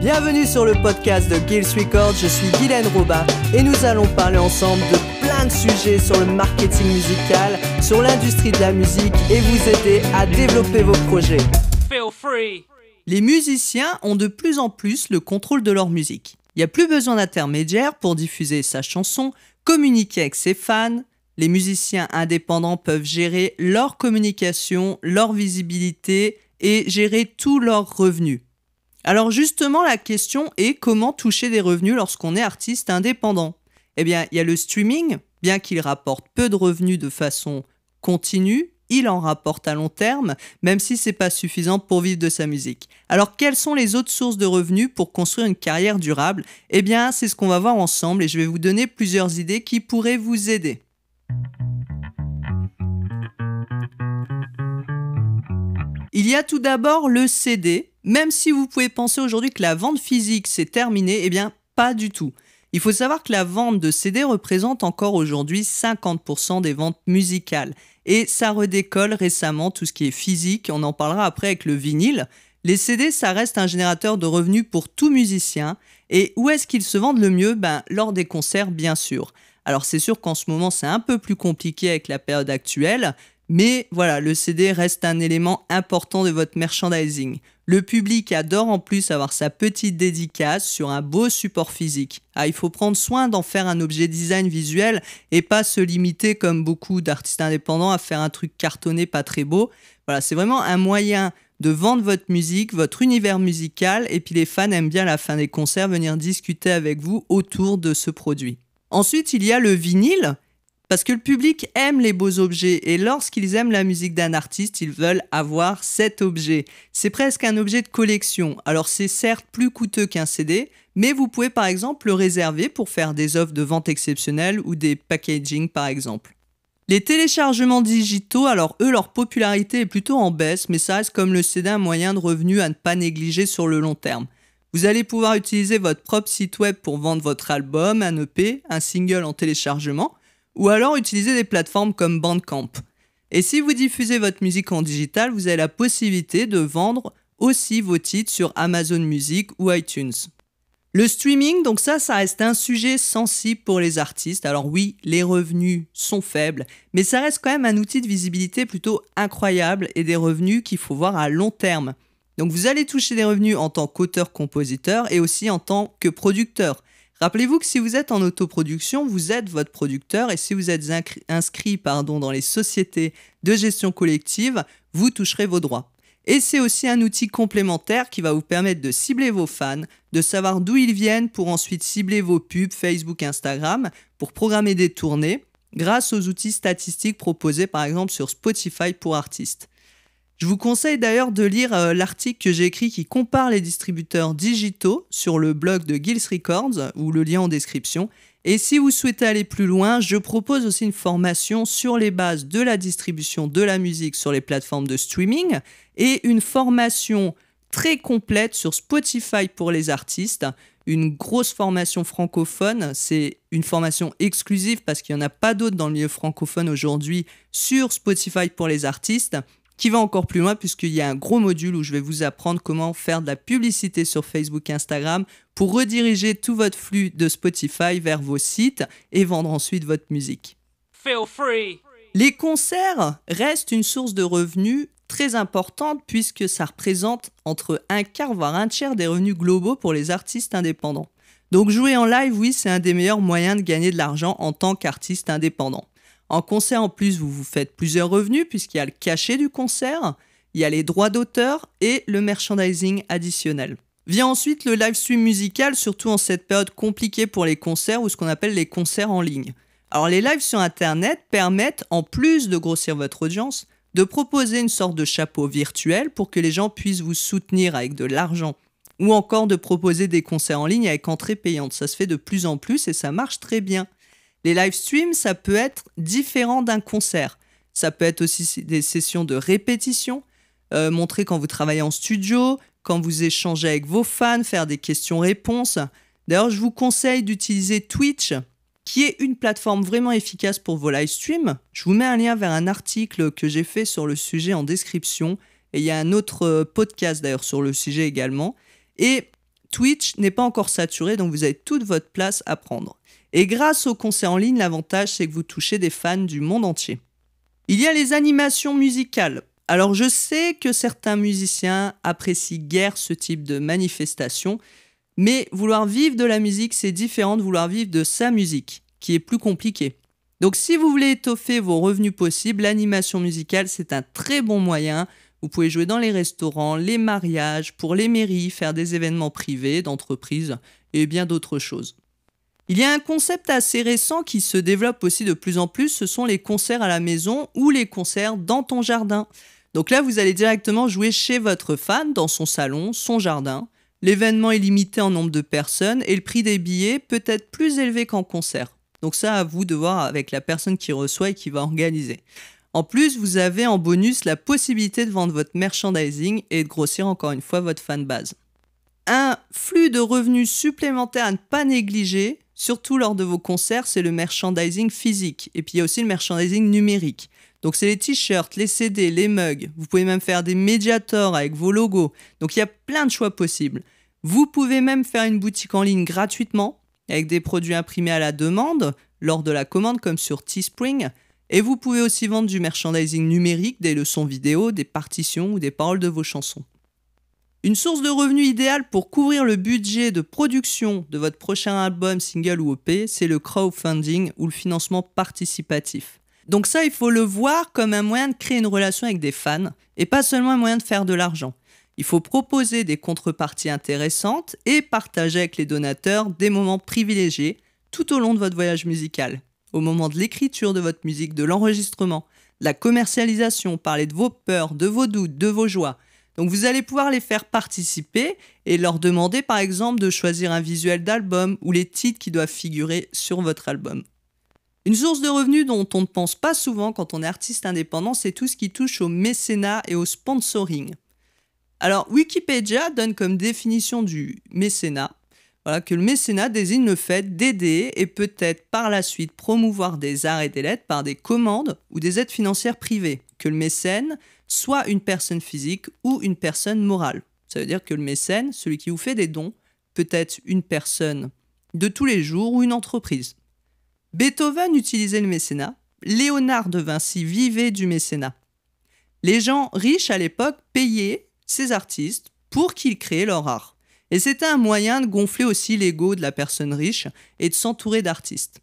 Bienvenue sur le podcast de Gills Records, je suis Guylaine Robin et nous allons parler ensemble de plein de sujets sur le marketing musical, sur l'industrie de la musique et vous aider à développer vos projets. Feel free. Les musiciens ont de plus en plus le contrôle de leur musique. Il n'y a plus besoin d'intermédiaire pour diffuser sa chanson, communiquer avec ses fans. Les musiciens indépendants peuvent gérer leur communication, leur visibilité et gérer tous leurs revenus. Alors justement, la question est comment toucher des revenus lorsqu'on est artiste indépendant? Eh bien, il y a le streaming, bien qu'il rapporte peu de revenus de façon continue, il en rapporte à long terme, même si c'est pas suffisant pour vivre de sa musique. Alors quelles sont les autres sources de revenus pour construire une carrière durable? Eh bien, c'est ce qu'on va voir ensemble et je vais vous donner plusieurs idées qui pourraient vous aider. Il y a tout d'abord le CD. Même si vous pouvez penser aujourd'hui que la vente physique c'est terminé, eh bien pas du tout. Il faut savoir que la vente de CD représente encore aujourd'hui 50% des ventes musicales. Et ça redécolle récemment tout ce qui est physique, on en parlera après avec le vinyle. Les CD, ça reste un générateur de revenus pour tout musicien. Et où est-ce qu'ils se vendent le mieux? Ben, Lors des concerts, bien sûr. Alors c'est sûr qu'en ce moment, c'est un peu plus compliqué avec la période actuelle, mais voilà, le CD reste un élément important de votre merchandising. Le public adore en plus avoir sa petite dédicace sur un beau support physique. Ah, il faut prendre soin d'en faire un objet design visuel et pas se limiter comme beaucoup d'artistes indépendants à faire un truc cartonné pas très beau. Voilà, c'est vraiment un moyen de vendre votre musique, votre univers musical et puis les fans aiment bien à la fin des concerts venir discuter avec vous autour de ce produit. Ensuite, il y a le vinyle parce que le public aime les beaux objets et lorsqu'ils aiment la musique d'un artiste, ils veulent avoir cet objet. C'est presque un objet de collection. Alors c'est certes plus coûteux qu'un CD, mais vous pouvez par exemple le réserver pour faire des offres de vente exceptionnelles ou des packaging par exemple. Les téléchargements digitaux, alors eux, leur popularité est plutôt en baisse, mais ça reste comme le CD un moyen de revenu à ne pas négliger sur le long terme. Vous allez pouvoir utiliser votre propre site web pour vendre votre album, un EP, un single en téléchargement, ou alors utiliser des plateformes comme Bandcamp. Et si vous diffusez votre musique en digital, vous avez la possibilité de vendre aussi vos titres sur Amazon Music ou iTunes. Le streaming, donc ça, ça reste un sujet sensible pour les artistes. Alors oui, les revenus sont faibles, mais ça reste quand même un outil de visibilité plutôt incroyable et des revenus qu'il faut voir à long terme. Donc vous allez toucher des revenus en tant qu'auteur-compositeur et aussi en tant que producteur. Rappelez-vous que si vous êtes en autoproduction, vous êtes votre producteur et si vous êtes inscrit pardon, dans les sociétés de gestion collective, vous toucherez vos droits. Et c'est aussi un outil complémentaire qui va vous permettre de cibler vos fans, de savoir d'où ils viennent pour ensuite cibler vos pubs Facebook, Instagram, pour programmer des tournées, grâce aux outils statistiques proposés par exemple sur Spotify pour artistes. Je vous conseille d'ailleurs de lire euh, l'article que j'ai écrit qui compare les distributeurs digitaux sur le blog de Gills Records ou le lien en description. Et si vous souhaitez aller plus loin, je propose aussi une formation sur les bases de la distribution de la musique sur les plateformes de streaming et une formation très complète sur Spotify pour les artistes. Une grosse formation francophone, c'est une formation exclusive parce qu'il n'y en a pas d'autres dans le milieu francophone aujourd'hui sur Spotify pour les artistes qui va encore plus loin puisqu'il y a un gros module où je vais vous apprendre comment faire de la publicité sur Facebook et Instagram pour rediriger tout votre flux de Spotify vers vos sites et vendre ensuite votre musique. Feel free. Les concerts restent une source de revenus très importante puisque ça représente entre un quart voire un tiers des revenus globaux pour les artistes indépendants. Donc jouer en live, oui, c'est un des meilleurs moyens de gagner de l'argent en tant qu'artiste indépendant. En concert, en plus, vous vous faites plusieurs revenus puisqu'il y a le cachet du concert, il y a les droits d'auteur et le merchandising additionnel. Vient ensuite le live stream musical, surtout en cette période compliquée pour les concerts ou ce qu'on appelle les concerts en ligne. Alors les lives sur Internet permettent, en plus de grossir votre audience, de proposer une sorte de chapeau virtuel pour que les gens puissent vous soutenir avec de l'argent. Ou encore de proposer des concerts en ligne avec entrée payante. Ça se fait de plus en plus et ça marche très bien. Les live streams, ça peut être différent d'un concert. Ça peut être aussi des sessions de répétition, euh, montrer quand vous travaillez en studio, quand vous échangez avec vos fans, faire des questions-réponses. D'ailleurs, je vous conseille d'utiliser Twitch, qui est une plateforme vraiment efficace pour vos live streams. Je vous mets un lien vers un article que j'ai fait sur le sujet en description. Et il y a un autre euh, podcast d'ailleurs sur le sujet également. Et Twitch n'est pas encore saturé, donc vous avez toute votre place à prendre. Et grâce aux concerts en ligne, l'avantage c'est que vous touchez des fans du monde entier. Il y a les animations musicales. Alors je sais que certains musiciens apprécient guère ce type de manifestation, mais vouloir vivre de la musique, c'est différent de vouloir vivre de sa musique, qui est plus compliqué. Donc si vous voulez étoffer vos revenus possibles, l'animation musicale, c'est un très bon moyen. Vous pouvez jouer dans les restaurants, les mariages, pour les mairies, faire des événements privés, d'entreprises et bien d'autres choses. Il y a un concept assez récent qui se développe aussi de plus en plus, ce sont les concerts à la maison ou les concerts dans ton jardin. Donc là, vous allez directement jouer chez votre fan, dans son salon, son jardin. L'événement est limité en nombre de personnes et le prix des billets peut être plus élevé qu'en concert. Donc ça, à vous de voir avec la personne qui reçoit et qui va organiser. En plus, vous avez en bonus la possibilité de vendre votre merchandising et de grossir encore une fois votre fan base. Un flux de revenus supplémentaires à ne pas négliger, surtout lors de vos concerts, c'est le merchandising physique. Et puis il y a aussi le merchandising numérique. Donc c'est les t-shirts, les CD, les mugs. Vous pouvez même faire des médiators avec vos logos. Donc il y a plein de choix possibles. Vous pouvez même faire une boutique en ligne gratuitement avec des produits imprimés à la demande lors de la commande comme sur Teespring. Et vous pouvez aussi vendre du merchandising numérique, des leçons vidéo, des partitions ou des paroles de vos chansons. Une source de revenus idéale pour couvrir le budget de production de votre prochain album, single ou EP, c'est le crowdfunding ou le financement participatif. Donc ça, il faut le voir comme un moyen de créer une relation avec des fans et pas seulement un moyen de faire de l'argent. Il faut proposer des contreparties intéressantes et partager avec les donateurs des moments privilégiés tout au long de votre voyage musical. Au moment de l'écriture de votre musique, de l'enregistrement, la commercialisation, parler de vos peurs, de vos doutes, de vos joies – donc vous allez pouvoir les faire participer et leur demander par exemple de choisir un visuel d'album ou les titres qui doivent figurer sur votre album. Une source de revenus dont on ne pense pas souvent quand on est artiste indépendant, c'est tout ce qui touche au mécénat et au sponsoring. Alors Wikipédia donne comme définition du mécénat voilà, que le mécénat désigne le fait d'aider et peut-être par la suite promouvoir des arts et des lettres par des commandes ou des aides financières privées. Que le mécène soit une personne physique ou une personne morale. Ça veut dire que le mécène, celui qui vous fait des dons, peut être une personne de tous les jours ou une entreprise. Beethoven utilisait le mécénat, Léonard de Vinci vivait du mécénat. Les gens riches à l'époque payaient ces artistes pour qu'ils créent leur art. Et c'était un moyen de gonfler aussi l'ego de la personne riche et de s'entourer d'artistes.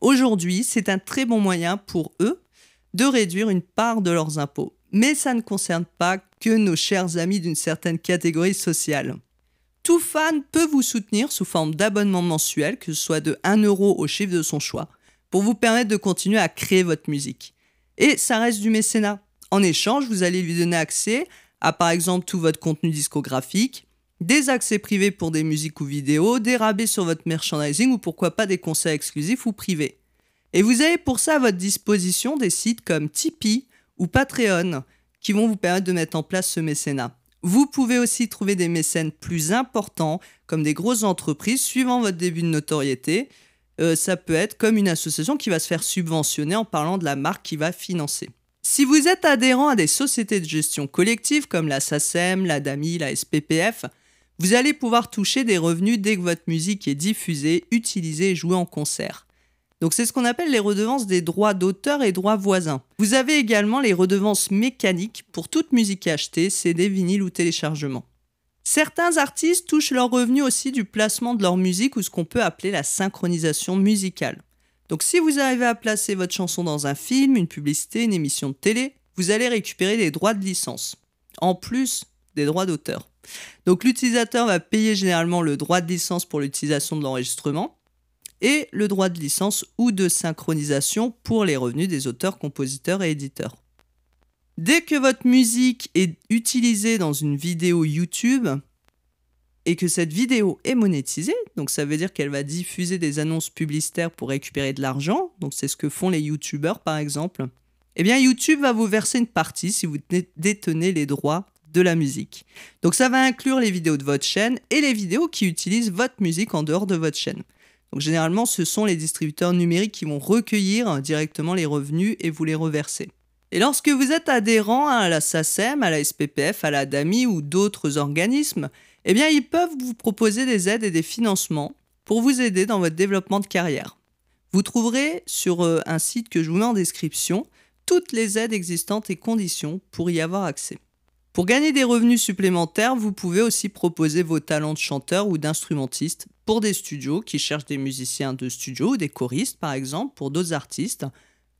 Aujourd'hui, c'est un très bon moyen pour eux de réduire une part de leurs impôts mais ça ne concerne pas que nos chers amis d'une certaine catégorie sociale. Tout fan peut vous soutenir sous forme d'abonnement mensuel, que ce soit de 1 euro au chiffre de son choix, pour vous permettre de continuer à créer votre musique. Et ça reste du mécénat. En échange, vous allez lui donner accès à par exemple tout votre contenu discographique, des accès privés pour des musiques ou vidéos, des rabais sur votre merchandising ou pourquoi pas des conseils exclusifs ou privés. Et vous avez pour ça à votre disposition des sites comme Tipeee, ou Patreon qui vont vous permettre de mettre en place ce mécénat. Vous pouvez aussi trouver des mécènes plus importants, comme des grosses entreprises, suivant votre début de notoriété. Euh, ça peut être comme une association qui va se faire subventionner en parlant de la marque qui va financer. Si vous êtes adhérent à des sociétés de gestion collective comme la SACEM, la DAMI, la SPPF, vous allez pouvoir toucher des revenus dès que votre musique est diffusée, utilisée et jouée en concert. Donc c'est ce qu'on appelle les redevances des droits d'auteur et droits voisins. Vous avez également les redevances mécaniques pour toute musique achetée, CD, vinyle ou téléchargement. Certains artistes touchent leurs revenus aussi du placement de leur musique ou ce qu'on peut appeler la synchronisation musicale. Donc si vous arrivez à placer votre chanson dans un film, une publicité, une émission de télé, vous allez récupérer des droits de licence, en plus des droits d'auteur. Donc l'utilisateur va payer généralement le droit de licence pour l'utilisation de l'enregistrement, et le droit de licence ou de synchronisation pour les revenus des auteurs, compositeurs et éditeurs. Dès que votre musique est utilisée dans une vidéo YouTube et que cette vidéo est monétisée, donc ça veut dire qu'elle va diffuser des annonces publicitaires pour récupérer de l'argent, donc c'est ce que font les YouTubeurs par exemple, eh bien YouTube va vous verser une partie si vous détenez les droits de la musique. Donc ça va inclure les vidéos de votre chaîne et les vidéos qui utilisent votre musique en dehors de votre chaîne. Donc généralement, ce sont les distributeurs numériques qui vont recueillir directement les revenus et vous les reverser. Et lorsque vous êtes adhérent à la SACEM, à la SPPF, à la DAMI ou d'autres organismes, eh bien ils peuvent vous proposer des aides et des financements pour vous aider dans votre développement de carrière. Vous trouverez sur euh, un site que je vous mets en description toutes les aides existantes et conditions pour y avoir accès. Pour gagner des revenus supplémentaires, vous pouvez aussi proposer vos talents de chanteur ou d'instrumentiste pour des studios qui cherchent des musiciens de studio ou des choristes par exemple pour d'autres artistes.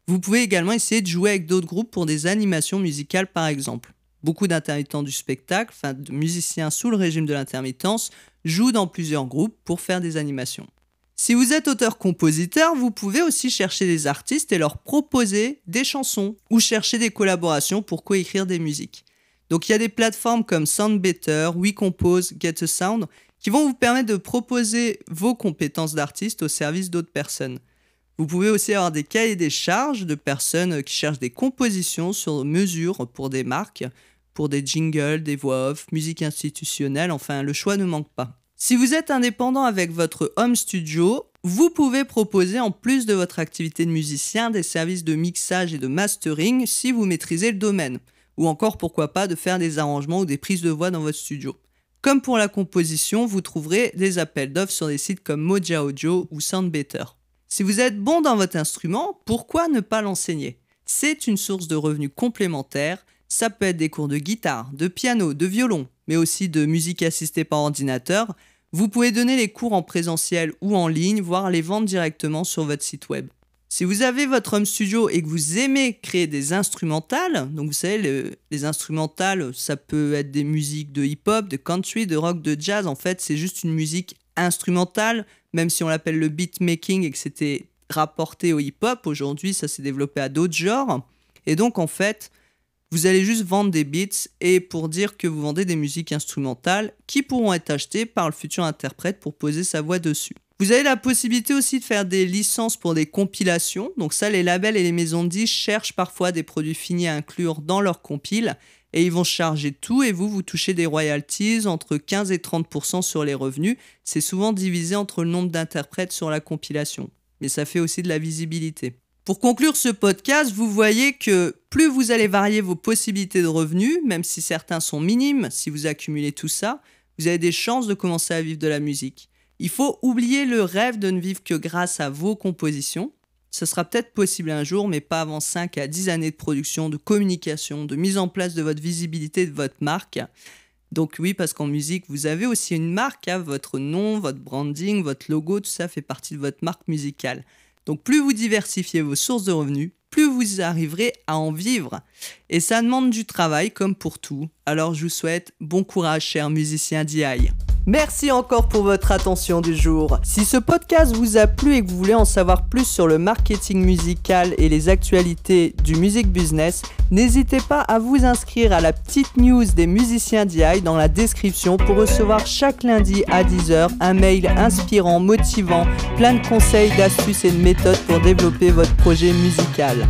Vous pouvez également essayer de jouer avec d'autres groupes pour des animations musicales par exemple. Beaucoup d'intermittents du spectacle, enfin de musiciens sous le régime de l'intermittence, jouent dans plusieurs groupes pour faire des animations. Si vous êtes auteur-compositeur, vous pouvez aussi chercher des artistes et leur proposer des chansons ou chercher des collaborations pour coécrire des musiques. Donc il y a des plateformes comme SoundBetter, WeCompose, Get a Sound qui vont vous permettre de proposer vos compétences d'artiste au service d'autres personnes. Vous pouvez aussi avoir des cahiers des charges de personnes qui cherchent des compositions sur mesure pour des marques, pour des jingles, des voix off, musique institutionnelle, enfin le choix ne manque pas. Si vous êtes indépendant avec votre home studio, vous pouvez proposer en plus de votre activité de musicien des services de mixage et de mastering si vous maîtrisez le domaine ou encore pourquoi pas de faire des arrangements ou des prises de voix dans votre studio. Comme pour la composition, vous trouverez des appels d'offres sur des sites comme Moja Audio ou Soundbetter. Si vous êtes bon dans votre instrument, pourquoi ne pas l'enseigner? C'est une source de revenus complémentaires. Ça peut être des cours de guitare, de piano, de violon, mais aussi de musique assistée par ordinateur. Vous pouvez donner les cours en présentiel ou en ligne, voire les vendre directement sur votre site web. Si vous avez votre home studio et que vous aimez créer des instrumentales, donc vous savez, les instrumentales, ça peut être des musiques de hip-hop, de country, de rock, de jazz. En fait, c'est juste une musique instrumentale, même si on l'appelle le beatmaking et que c'était rapporté au hip-hop. Aujourd'hui, ça s'est développé à d'autres genres. Et donc, en fait, vous allez juste vendre des beats et pour dire que vous vendez des musiques instrumentales qui pourront être achetées par le futur interprète pour poser sa voix dessus. Vous avez la possibilité aussi de faire des licences pour des compilations. Donc ça, les labels et les maisons de disques cherchent parfois des produits finis à inclure dans leurs compiles et ils vont charger tout et vous, vous touchez des royalties entre 15 et 30% sur les revenus. C'est souvent divisé entre le nombre d'interprètes sur la compilation. Mais ça fait aussi de la visibilité. Pour conclure ce podcast, vous voyez que plus vous allez varier vos possibilités de revenus, même si certains sont minimes, si vous accumulez tout ça, vous avez des chances de commencer à vivre de la musique. Il faut oublier le rêve de ne vivre que grâce à vos compositions. Ce sera peut-être possible un jour, mais pas avant 5 à 10 années de production, de communication, de mise en place de votre visibilité, de votre marque. Donc oui, parce qu'en musique, vous avez aussi une marque, hein, votre nom, votre branding, votre logo, tout ça fait partie de votre marque musicale. Donc plus vous diversifiez vos sources de revenus, plus vous arriverez à en vivre. Et ça demande du travail comme pour tout. Alors je vous souhaite bon courage, chers musiciens d'IA. Merci encore pour votre attention du jour. Si ce podcast vous a plu et que vous voulez en savoir plus sur le marketing musical et les actualités du music business, n'hésitez pas à vous inscrire à la petite news des musiciens d'IA dans la description pour recevoir chaque lundi à 10h un mail inspirant, motivant, plein de conseils, d'astuces et de méthodes pour développer votre projet musical.